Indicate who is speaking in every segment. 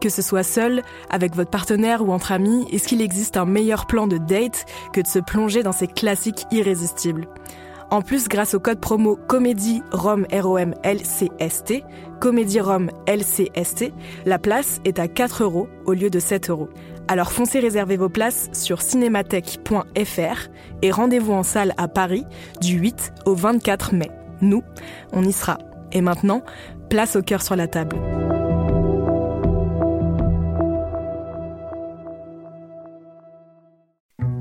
Speaker 1: Que ce soit seul, avec votre partenaire ou entre amis, est-ce qu'il existe un meilleur plan de date que de se plonger dans ces classiques irrésistibles? En plus, grâce au code promo Comédie Rome ROM LCST, Comédie Rome LCST, la place est à 4 euros au lieu de 7 euros. Alors foncez réserver vos places sur cinémathèque.fr et rendez-vous en salle à Paris du 8 au 24 mai. Nous, on y sera. Et maintenant, place au cœur sur la table.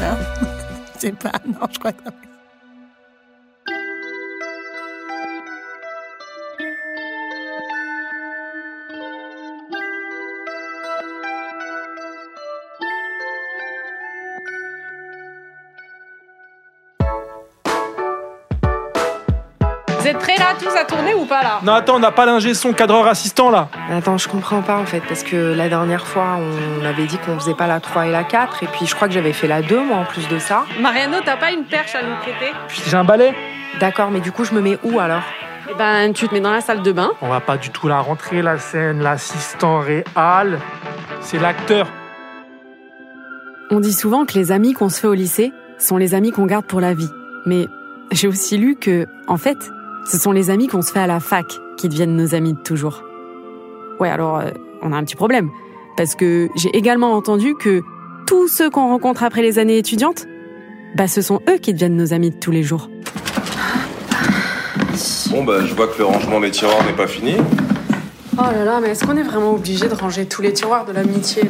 Speaker 2: Non, c'est pas. Non, je crois que.
Speaker 3: Là tous à tourner ou pas là
Speaker 4: Non, attends, on n'a pas l'ingé son cadreur assistant là.
Speaker 5: Attends, je comprends pas en fait, parce que la dernière fois, on avait dit qu'on faisait pas la 3 et la 4, et puis je crois que j'avais fait la 2, moi, en plus de ça.
Speaker 3: Mariano, t'as pas une perche à nous prêter
Speaker 4: J'ai un balai.
Speaker 5: D'accord, mais du coup, je me mets où alors?
Speaker 3: Eh ben, tu te mets dans la salle de bain.
Speaker 4: On va pas du tout la rentrer, la scène, l'assistant réel. C'est l'acteur.
Speaker 6: On dit souvent que les amis qu'on se fait au lycée sont les amis qu'on garde pour la vie. Mais j'ai aussi lu que, en fait, ce sont les amis qu'on se fait à la fac qui deviennent nos amis de toujours. Ouais, alors euh, on a un petit problème. Parce que j'ai également entendu que tous ceux qu'on rencontre après les années étudiantes, bah ce sont eux qui deviennent nos amis de tous les jours.
Speaker 7: Bon bah je vois que le rangement des tiroirs n'est pas fini.
Speaker 3: Oh là là, mais est-ce qu'on est vraiment obligé de ranger tous les tiroirs de l'amitié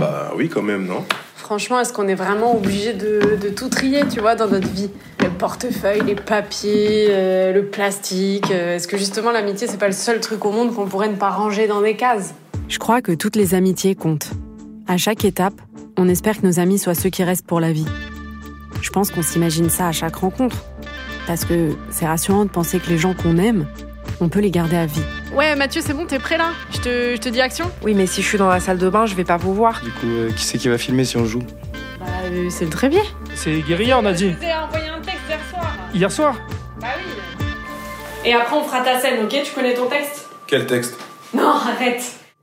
Speaker 7: Bah oui quand même, non?
Speaker 3: Franchement, est-ce qu'on est vraiment obligé de, tout trier, tu vois, dans notre vie? Le portefeuille, les papiers, euh, le plastique. euh, est-ce que justement l'amitié, c'est pas le seul truc au monde qu'on pourrait ne pas ranger dans des cases?
Speaker 6: Je crois que toutes les amitiés comptent. À chaque étape, on espère que nos amis soient ceux qui restent pour la vie. Je pense qu'on s'imagine ça à chaque rencontre. Parce que c'est rassurant de penser que les gens qu'on aime, on peut les garder à vie.
Speaker 3: Ouais, Mathieu, c'est bon, t'es prêt là? Je te, je te dis action
Speaker 5: Oui, mais si je suis dans la salle de bain, je vais pas vous voir.
Speaker 8: Du coup, euh, qui c'est qui va filmer si on joue?
Speaker 3: Bah, euh, c'est le trépied.
Speaker 4: C'est guérilla, on a dit.
Speaker 3: J'ai envoyé un texte hier soir.
Speaker 4: Hier soir?
Speaker 3: Bah oui. Et après, on fera ta scène, ok? Tu connais ton texte?
Speaker 7: Quel texte?
Speaker 3: Non, arrête.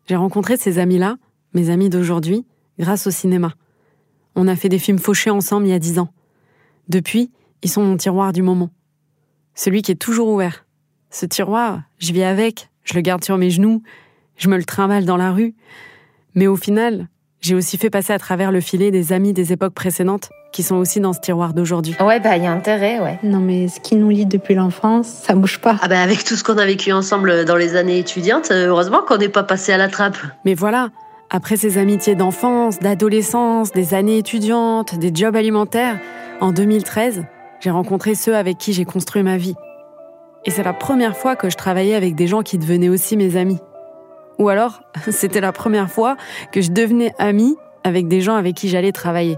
Speaker 6: J'ai rencontré ces amis-là, mes amis d'aujourd'hui, grâce au cinéma. On a fait des films fauchés ensemble il y a dix ans. Depuis, ils sont mon tiroir du moment. Celui qui est toujours ouvert. Ce tiroir, je vis avec, je le garde sur mes genoux, je me le trimballe dans la rue. Mais au final, j'ai aussi fait passer à travers le filet des amis des époques précédentes qui sont aussi dans ce tiroir d'aujourd'hui.
Speaker 9: Ouais, bah, il y a intérêt, ouais.
Speaker 10: Non, mais ce qui nous lie depuis l'enfance, ça bouge pas.
Speaker 11: Ah bah avec tout ce qu'on a vécu ensemble dans les années étudiantes, euh, heureusement qu'on n'est pas passé à la trappe.
Speaker 6: Mais voilà, après ces amitiés d'enfance, d'adolescence, des années étudiantes, des jobs alimentaires, en 2013, j'ai rencontré ceux avec qui j'ai construit ma vie. Et c'est la première fois que je travaillais avec des gens qui devenaient aussi mes amis. Ou alors, c'était la première fois que je devenais amie avec des gens avec qui j'allais travailler.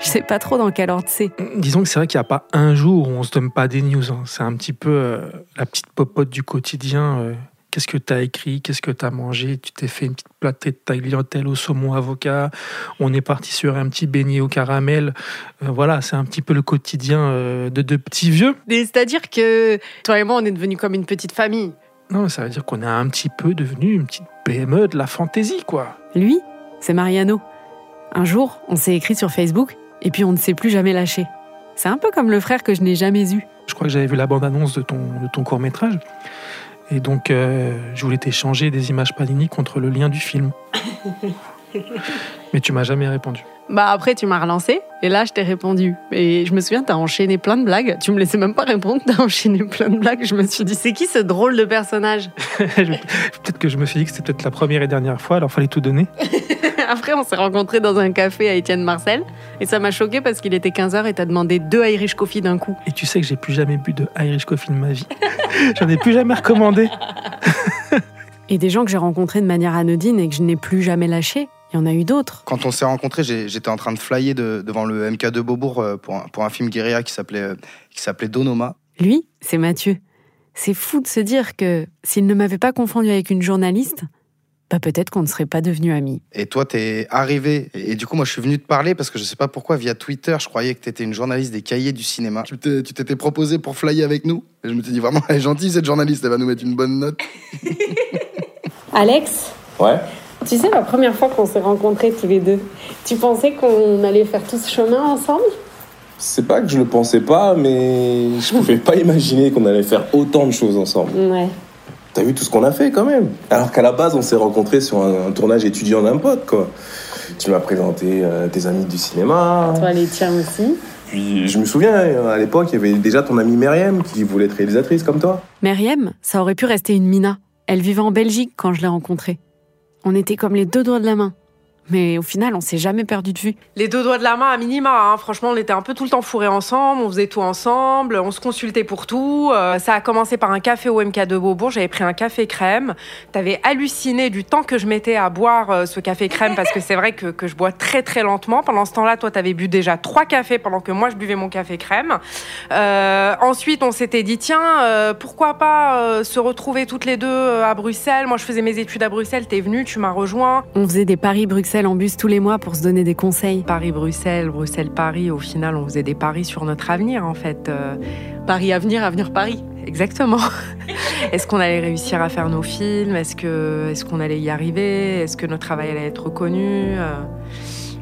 Speaker 6: Je sais pas trop dans quel ordre c'est.
Speaker 4: Disons que c'est vrai qu'il n'y a pas un jour où on se donne pas des news. hein. C'est un petit peu euh, la petite popote du quotidien. euh, Qu'est-ce que tu as écrit? Qu'est-ce que tu as mangé? Tu t'es fait une petite platée de tagliatelle au saumon avocat. On est parti sur un petit beignet au caramel. Euh, voilà, c'est un petit peu le quotidien euh, de deux petits vieux.
Speaker 1: C'est-à-dire que toi et moi, on est devenus comme une petite famille.
Speaker 4: Non, ça veut dire qu'on est un petit peu devenu une petite PME de la fantaisie, quoi.
Speaker 6: Lui, c'est Mariano. Un jour, on s'est écrit sur Facebook et puis on ne s'est plus jamais lâché. C'est un peu comme le frère que je n'ai jamais eu.
Speaker 4: Je crois que j'avais vu la bande-annonce de ton, de ton court-métrage. Et donc, euh, je voulais t'échanger des images Panini contre le lien du film. Mais tu m'as jamais répondu.
Speaker 1: Bah après, tu m'as relancé et là, je t'ai répondu. Et je me souviens, t'as enchaîné plein de blagues. Tu me laissais même pas répondre, t'as enchaîné plein de blagues. Je me suis dit, c'est qui ce drôle de personnage?
Speaker 4: Peut-être que je me suis dit que c'était peut-être la première et dernière fois, alors fallait tout donner.
Speaker 1: Après, on s'est rencontrés dans un café à Étienne Marcel et ça m'a choqué parce qu'il était 15h et t'as demandé deux Irish Coffee d'un coup.
Speaker 4: Et tu sais que j'ai plus jamais bu de Irish Coffee de ma vie. J'en ai plus jamais recommandé.
Speaker 6: Et des gens que j'ai rencontrés de manière anodine et que je n'ai plus jamais lâchés, il y en a eu d'autres.
Speaker 8: Quand on s'est rencontrés, j'étais en train de flyer de- devant le MK2 Beaubourg euh, pour un, pour un film guérilla qui s'appelait euh, qui s'appelait Donoma.
Speaker 6: Lui, c'est Mathieu. C'est fou de se dire que s'il ne m'avait pas confondu avec une journaliste, bah peut-être qu'on ne serait pas devenus amis.
Speaker 8: Et toi, t'es arrivé. Et, et du coup, moi, je suis venu te parler parce que je sais pas pourquoi, via Twitter, je croyais que t'étais une journaliste des cahiers du cinéma. Tu t'es- tu t'étais proposé pour flyer avec nous. Et je me suis dit, vraiment, elle est gentille, cette journaliste, elle va nous mettre une bonne note.
Speaker 3: Alex,
Speaker 7: Ouais.
Speaker 3: tu sais, la première fois qu'on s'est rencontrés tous les deux, tu pensais qu'on allait faire tout ce chemin ensemble?
Speaker 7: C'est pas que je le pensais pas, mais je pouvais pas imaginer qu'on allait faire autant de choses ensemble.
Speaker 3: Ouais.
Speaker 7: T'as vu tout ce qu'on a fait quand même Alors qu'à la base, on s'est rencontrés sur un, un tournage étudiant d'un pote, quoi. Tu m'as présenté euh, tes amis du cinéma.
Speaker 3: Toi, les tiens aussi.
Speaker 7: Puis je me souviens, à l'époque, il y avait déjà ton amie Myriam qui voulait être réalisatrice comme toi.
Speaker 6: Meriem, ça aurait pu rester une Mina. Elle vivait en Belgique quand je l'ai rencontrée. On était comme les deux doigts de la main. Mais au final, on s'est jamais perdu de vue.
Speaker 5: Les deux doigts de la main à minima, hein. franchement, on était un peu tout le temps fourrés ensemble, on faisait tout ensemble, on se consultait pour tout. Euh, ça a commencé par un café au MK de Beaubourg, j'avais pris un café crème. T'avais halluciné du temps que je mettais à boire euh, ce café crème parce que c'est vrai que, que je bois très très lentement. Pendant ce temps-là, toi, t'avais bu déjà trois cafés pendant que moi, je buvais mon café crème. Euh, ensuite, on s'était dit, tiens, pourquoi pas se retrouver toutes les deux à Bruxelles Moi, je faisais mes études à Bruxelles, t'es venu, tu m'as rejoint.
Speaker 6: On faisait des Paris-Bruxelles en bus tous les mois pour se donner des conseils.
Speaker 5: Paris-Bruxelles, Bruxelles-Paris, au final, on faisait des paris sur notre avenir, en fait. Euh,
Speaker 1: Paris Avenir, Avenir Paris.
Speaker 5: exactement. Est-ce qu'on allait réussir à faire nos films? Est-ce que, est-ce qu'on allait y arriver? Est-ce que notre travail allait être reconnu? Euh,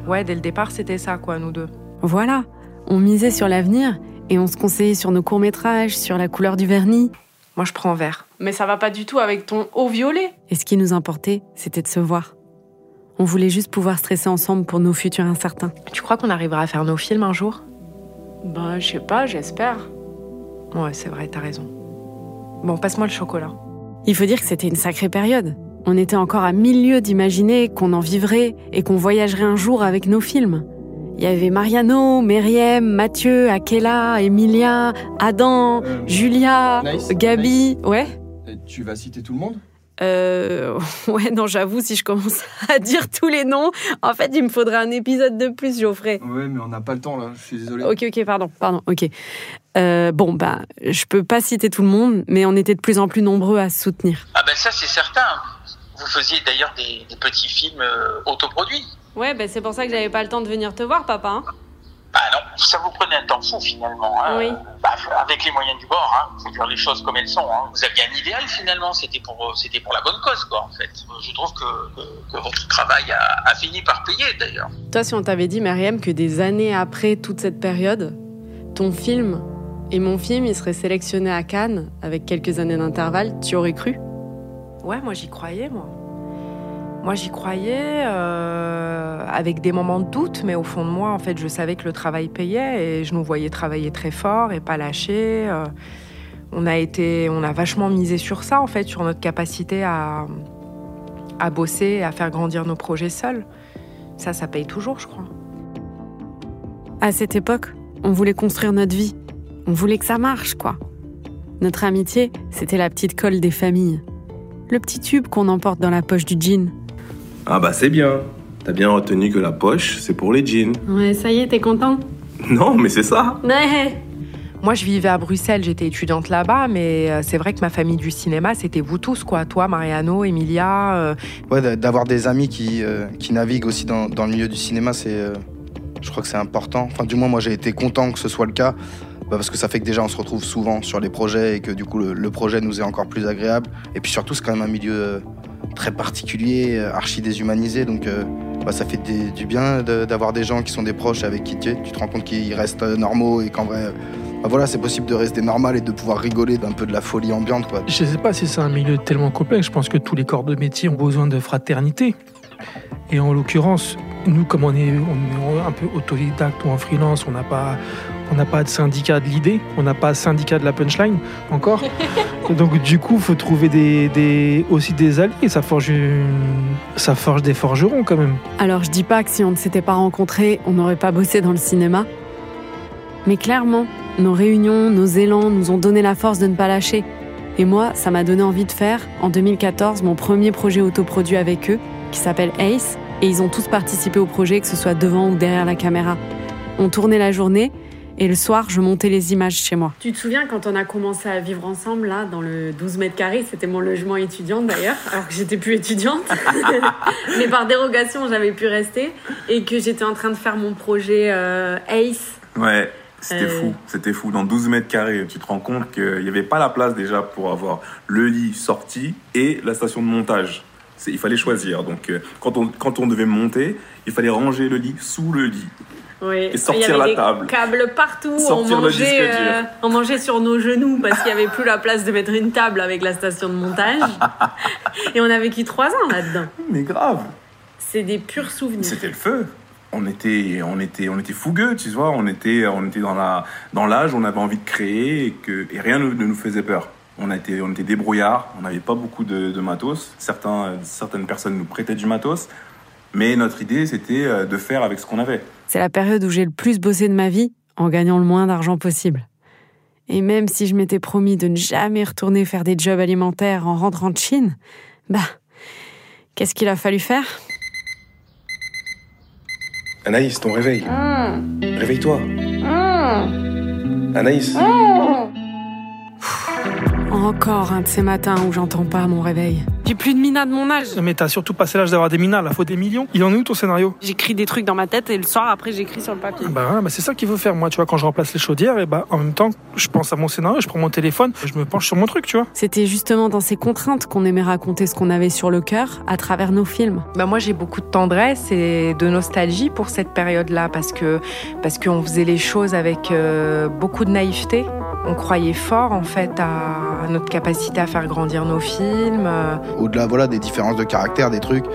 Speaker 5: Ouais, dès le départ, c'était ça, quoi, nous deux.
Speaker 6: Voilà, on misait sur l'avenir et on se conseillait sur nos courts-métrages, sur la couleur du vernis.
Speaker 5: Moi, je prends vert.
Speaker 1: Mais ça va pas du tout avec ton haut violet.
Speaker 6: Et ce qui nous importait, c'était de se voir. On voulait juste pouvoir stresser ensemble pour nos futurs incertains.
Speaker 5: Tu crois qu'on arrivera à faire nos films un jour?
Speaker 1: Ben, je sais pas, j'espère.
Speaker 5: Ouais, c'est vrai, t'as raison. Bon, passe-moi le chocolat.
Speaker 6: Il faut dire que c'était une sacrée période. On était encore à mille lieues d'imaginer qu'on en vivrait et qu'on voyagerait un jour avec nos films. Il y avait Mariano, Meriem, Mathieu, Akela, Emilia, Adam, Julia,
Speaker 8: Nice,
Speaker 6: Gabi. Ouais
Speaker 8: Tu vas citer tout le monde?
Speaker 6: Euh. Ouais, non, j'avoue, si je commence à dire tous les noms, en fait, il me faudrait un épisode de plus, Geoffrey.
Speaker 8: Ouais, mais on n'a pas le temps là, je suis désolé.
Speaker 6: Ok, ok, pardon, pardon, ok. Euh, bon, bah, je peux pas citer tout le monde, mais on était de plus en plus nombreux à se soutenir.
Speaker 9: Ah ben ça c'est certain. Vous faisiez d'ailleurs des, des petits films euh, autoproduits.
Speaker 1: Ouais, ben c'est pour ça que j'avais pas le temps de venir te voir, papa. hein.
Speaker 9: Bah non, ça vous prenait un temps fou finalement. hein.
Speaker 1: Oui.
Speaker 9: Bah, avec les moyens du bord, hein. faut dire les choses comme elles sont. hein. Vous aviez un idéal finalement, c'était pour, c'était pour la bonne cause quoi en fait. Je trouve que, que, que votre travail a, a fini par payer d'ailleurs.
Speaker 1: Toi, si on t'avait dit, Myriam, que des années après toute cette période, ton film et mon film, ils seraient sélectionnés à Cannes avec quelques années d'intervalle, tu aurais cru?
Speaker 5: Ouais, moi j'y croyais, moi. Moi j'y croyais, euh, avec des moments de doute, mais au fond de moi, en fait, je savais que le travail payait et je nous voyais travailler très fort et pas lâcher. euh. on a été, on a vachement misé sur ça, en fait, sur notre capacité à, à bosser et à faire grandir nos projets seuls. Ça, ça paye toujours, je crois.
Speaker 6: À cette époque, on voulait construire notre vie. On voulait que ça marche, quoi. Notre amitié, c'était la petite colle des familles. Le petit tube qu'on emporte dans la poche du jean.
Speaker 7: Ah bah c'est bien. T'as bien retenu que la poche, c'est pour les jeans.
Speaker 6: Ouais, ça y est, t'es content
Speaker 7: Non, mais c'est ça.
Speaker 6: Ouais.
Speaker 5: Moi, je vivais à Bruxelles, j'étais étudiante là-bas, mais euh, c'est vrai que ma famille du cinéma, c'était vous tous, quoi. Toi, Mariano, Emilia. euh,
Speaker 8: Ouais, d'a- d'avoir des amis qui, euh, qui naviguent aussi dans, dans le milieu du cinéma, c'est, euh, je crois que c'est important. Enfin, du moins, moi, j'ai été content que ce soit le cas, bah, parce que ça fait que déjà, on se retrouve souvent sur les projets et que du coup, le, le projet nous est encore plus agréable. Et puis surtout, c'est quand même un milieu euh, très particulier, euh, archi déshumanisé, donc euh, bah, ça fait du bien d'avoir des gens qui sont des proches avec qui tu, te rends compte qu'ils restent euh, normaux et qu'en vrai, bah, voilà, c'est possible de rester normal et de pouvoir rigoler d'un peu de la folie ambiante, quoi.
Speaker 4: Je sais pas si c'est un milieu tellement complexe. Je pense que tous les corps de métier ont besoin de fraternité. Et en l'occurrence, nous, comme on est, on est un peu autodidacte ou en freelance, on n'a pas, on n'a pas de syndicat de l'idée, on n'a pas de syndicat de la punchline encore. Donc du coup, faut trouver des, des- aussi des alliés. Ça forge, une- ça forge des forgerons quand même.
Speaker 6: Alors je dis pas que si on ne s'était pas rencontrés, on n'aurait pas bossé dans le cinéma. Mais clairement, nos réunions, nos élans nous ont donné la force de ne pas lâcher. Et moi, ça m'a donné envie de faire, en 2014, mon premier projet autoproduit avec eux, qui s'appelle Ace, et ils ont tous participé au projet, que ce soit devant ou derrière la caméra. On tournait la journée, et le soir, je montais les images chez moi. Tu te souviens quand on a commencé à vivre ensemble, là, dans le 12 mètres carrés, c'était mon logement étudiant d'ailleurs, alors que j'étais plus étudiante. Mais par dérogation, j'avais pu rester, et que j'étais en train de faire mon projet euh, Ace.
Speaker 12: Ouais, c'était
Speaker 6: Euh.
Speaker 12: fou, c'était fou. Dans 12 mètres carrés, tu te rends compte qu'il n'y avait pas la place déjà pour avoir le lit sorti et la station de montage. Il fallait choisir. Donc, euh, quand on, quand on devait monter, il fallait ranger le lit sous le lit.
Speaker 6: Oui.
Speaker 12: Et sortir
Speaker 6: il y avait
Speaker 12: la
Speaker 6: des
Speaker 12: table.
Speaker 6: câbles partout.
Speaker 12: Sortir
Speaker 6: on, mangeait, euh, on mangeait sur nos genoux parce qu'il n'y avait plus la place de mettre une table avec la station de montage. Et on a vécu trois ans là-dedans.
Speaker 12: Mais grave,
Speaker 6: C'est des purs souvenirs.
Speaker 12: c'était le feu. On était, on était, on était fougueux, tu vois. On était, on était dans la, dans l'âge, on avait envie de créer et que, et rien ne, ne nous faisait peur. On a été, on était débrouillards. On n'avait pas beaucoup de, de matos. Certains, certaines personnes nous prêtaient du matos, mais notre idée c'était euh, de faire avec ce qu'on avait.
Speaker 6: C'est la période où j'ai le plus bossé de ma vie en gagnant le moins d'argent possible. Et même si je m'étais promis de ne jamais retourner faire des jobs alimentaires en rentrant de Chine, bah, qu'est-ce qu'il a fallu faire?
Speaker 7: Anaïs, ton réveil. Réveille-toi. Anaïs.
Speaker 6: Encore un de ces matins où j'entends pas mon réveil. J'ai plus de mina de mon âge.
Speaker 4: Mais t'as surtout passé l'âge d'avoir des minas, là, faut des millions. Il en est où ton scénario?
Speaker 6: J'écris des trucs dans ma tête et le soir après j'écris sur le papier.
Speaker 4: Bah, bah c'est ça qu'il faut faire. Moi, tu vois, quand je remplace les chaudières, et bah en même temps, je pense à mon scénario, je prends mon téléphone, je me penche sur mon truc, tu vois.
Speaker 6: C'était justement dans ces contraintes qu'on aimait raconter ce qu'on avait sur le cœur à travers nos films.
Speaker 5: Bah moi j'ai beaucoup de tendresse et de nostalgie pour cette période-là parce que parce qu'on faisait les choses avec euh, beaucoup de naïveté. On croyait fort en fait à notre capacité à faire grandir nos films.
Speaker 8: Au-delà voilà, des différences de caractère, des trucs,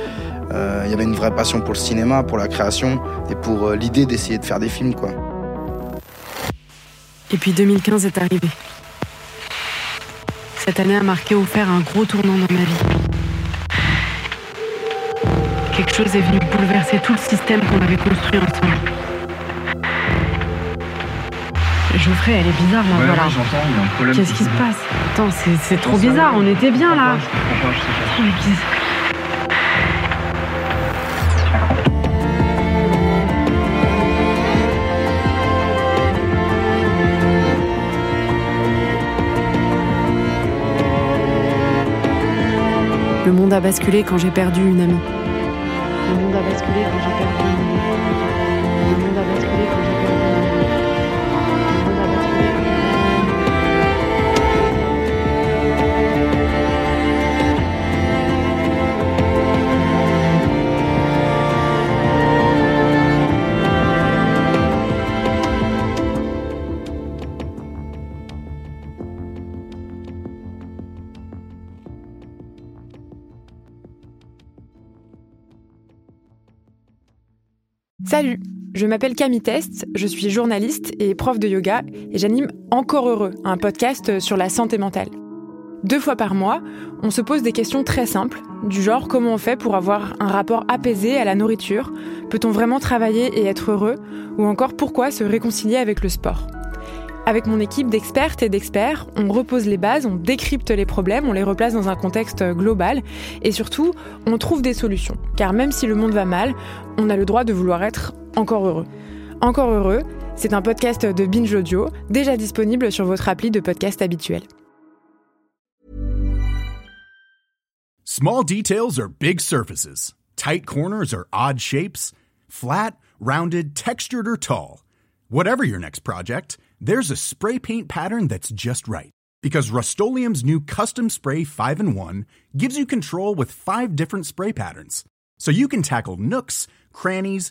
Speaker 8: euh, il y avait une vraie passion pour le cinéma, pour la création et pour euh, l'idée d'essayer de faire des films. quoi.
Speaker 6: Et puis 2015 est arrivé. Cette année a marqué ou faire un gros tournant dans ma vie. Quelque chose est venu bouleverser tout le système qu'on avait construit ensemble. Geoffrey, elle est bizarre là,
Speaker 13: Ouais,
Speaker 6: voilà.
Speaker 13: ouais, j'entends, il y a un problème.
Speaker 6: Qu'est-ce qui se passe Attends, c'est c'est trop bizarre, on était bien là. Le monde a basculé quand j'ai perdu une amie. Le monde a basculé quand j'ai perdu
Speaker 14: je m'appelle Camille Test, je suis journaliste et prof de yoga et j'anime Encore Heureux, un podcast sur la santé mentale. Deux fois par mois, on se pose des questions très simples, du genre comment on fait pour avoir un rapport apaisé à la nourriture, peut-on vraiment travailler et être heureux, ou encore pourquoi se réconcilier avec le sport. Avec mon équipe d'expertes et d'experts, on repose les bases, on décrypte les problèmes, on les replace dans un contexte global et surtout, on trouve des solutions. Car même si le monde va mal, on a le droit de vouloir être encore heureux. Encore heureux, c'est un podcast de Binge Audio, déjà disponible sur votre appli de podcast habituel.
Speaker 13: Small details are big surfaces. Tight corners are odd shapes. Flat, rounded, textured or tall. Whatever your next project, there's a spray paint pattern that's just right. Because Rust new Custom Spray 5 in 1 gives you control with five different spray patterns. So you can tackle nooks, crannies,